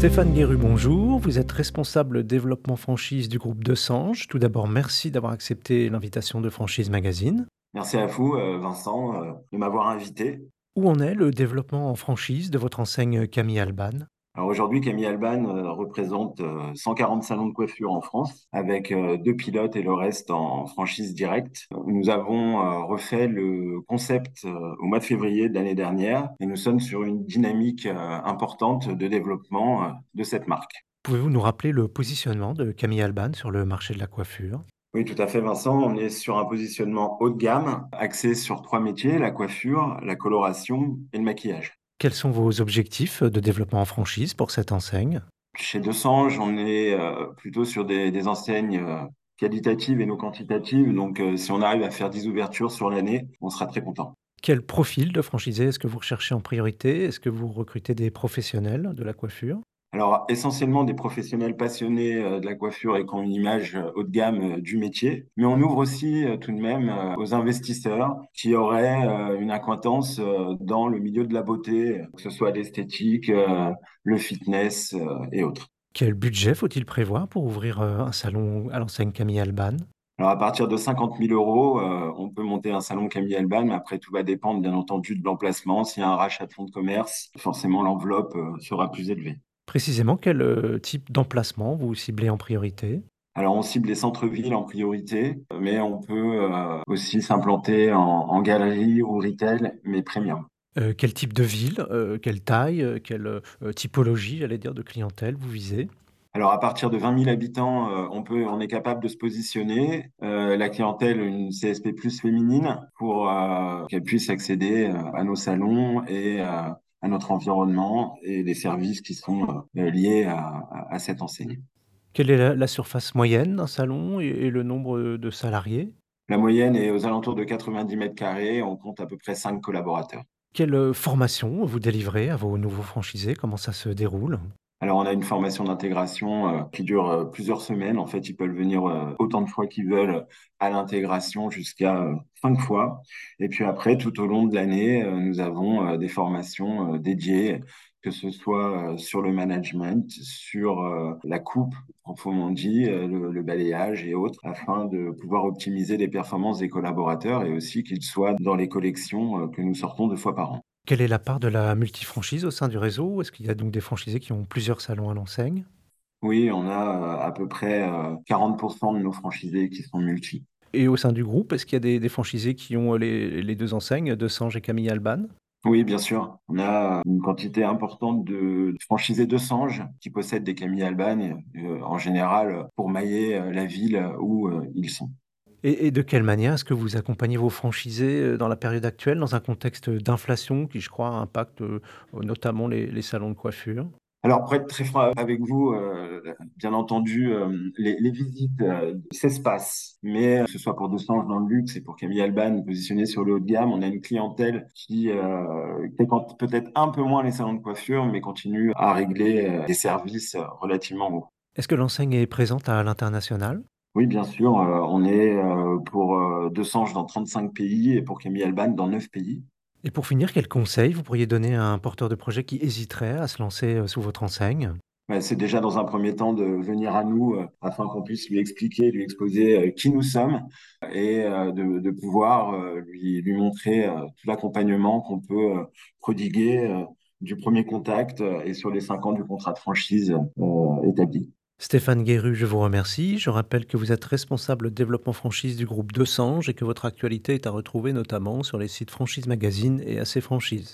Stéphane Guéru, bonjour. Vous êtes responsable développement franchise du groupe De Sange. Tout d'abord, merci d'avoir accepté l'invitation de Franchise Magazine. Merci à vous, euh, Vincent, euh, de m'avoir invité. Où en est le développement en franchise de votre enseigne Camille Alban? Alors aujourd'hui, Camille Alban euh, représente 140 salons de coiffure en France, avec deux pilotes et le reste en franchise directe. Nous avons refait le concept au mois de février de l'année dernière et nous sommes sur une dynamique importante de développement de cette marque. Pouvez-vous nous rappeler le positionnement de Camille Alban sur le marché de la coiffure? Oui, tout à fait, Vincent. On est sur un positionnement haut de gamme, axé sur trois métiers, la coiffure, la coloration et le maquillage. Quels sont vos objectifs de développement en franchise pour cette enseigne? Chez Desange, on est euh, plutôt sur des, enseignes euh, qualitatives et non quantitatives. Donc, euh, si on arrive à faire 10 ouvertures sur l'année, on sera très content. Quel profil de franchisé est-ce que vous recherchez en priorité? Est-ce que vous recrutez des professionnels de la coiffure? Alors, essentiellement des professionnels passionnés euh, de la coiffure et qui ont une image euh, haut de gamme euh, du métier. Mais on ouvre aussi tout de même aux investisseurs qui auraient une acquaintance dans le milieu de la beauté, que ce soit l'esthétique, le fitness et autres. Quel budget faut-il prévoir pour ouvrir un salon à l'enseigne Camille Alban? Alors, à partir de 50 000 euros, on peut monter un salon Camille Alban, mais après, tout va dépendre, bien entendu, de l'emplacement. S'il y a un rachat de fonds de commerce, forcément, l'enveloppe sera plus élevée. Précisément, quel euh, type d'emplacement vous ciblez en priorité? Alors, on cible les centres-villes en priorité, mais on peut euh, aussi s'implanter en, galerie ou retail, mais premium. Euh, quel type de ville, quelle taille, quelle typologie, j'allais dire, de clientèle vous visez? Alors, à partir de 20 000 habitants, on, peut, on est capable de se positionner. la clientèle, une CSP plus féminine, pour qu'elle puisse accéder à nos salons et à notre environnement et les services qui sont euh, liés à, à, cette enseigne. Quelle est la, surface moyenne d'un salon et, le nombre de salariés? La moyenne est aux alentours de 90 mètres carrés. On compte à peu près 5 collaborateurs. Quelle euh, formation vous délivrez à vos nouveaux franchisés? Comment ça se déroule? Alors, on a une formation d'intégration euh, qui dure euh, plusieurs semaines. En fait, ils peuvent venir euh, autant de fois qu'ils veulent à l'intégration jusqu'à cinq fois. Et puis après, tout au long de l'année, nous avons des formations dédiées, que ce soit sur le management, sur la coupe, proprement dit, le, balayage et autres, afin de pouvoir optimiser les performances des collaborateurs et aussi qu'ils soient dans les collections que nous sortons deux fois par an. Quelle est la part de la multifranchise au sein du réseau? Est-ce qu'il y a donc des franchisés qui ont plusieurs salons à l'enseigne? Oui, on a euh, à peu près 40% euh, de nos franchisés qui sont multi. Et au sein du groupe, est-ce qu'il y a des, franchisés qui ont les, les deux enseignes, De Sange et Camille Alban? Oui, bien sûr. On a une quantité importante de franchisés de Sange qui possèdent des Camille Alban, euh, en général pour mailler la ville où ils sont. Et, de quelle manière est-ce que vous accompagnez vos franchisés euh, dans la période actuelle, dans un contexte d'inflation qui, je crois, impacte euh, notamment les, salons de coiffure? Alors, pour être très franc avec vous, euh, bien entendu, les, visites s'espacent, mais que ce soit pour Sange dans le luxe et pour Camille Alban positionné sur le haut de gamme, on a une clientèle qui fréquente peut-être un peu moins les salons de coiffure, mais continue à régler des services relativement hauts. Est-ce que l'enseigne est présente à l'international? Oui, bien sûr. Euh, on est euh, pour euh, Desange dans 35 pays et pour Camille Alban dans 9 pays. Et pour finir, quel conseil vous pourriez donner à un porteur de projet qui hésiterait à se lancer sous votre enseigne? Bah, C'est déjà dans un premier temps de venir à nous afin qu'on puisse lui expliquer, lui exposer qui nous sommes et de, de pouvoir lui, lui montrer tout l'accompagnement qu'on peut prodiguer du premier contact et sur les cinq ans du contrat de franchise établi. Stéphane Guéru, je vous remercie. Je rappelle que vous êtes responsable développement franchise du groupe De Sange et que votre actualité est à retrouver notamment sur les sites Franchise Magazine et AC Franchise.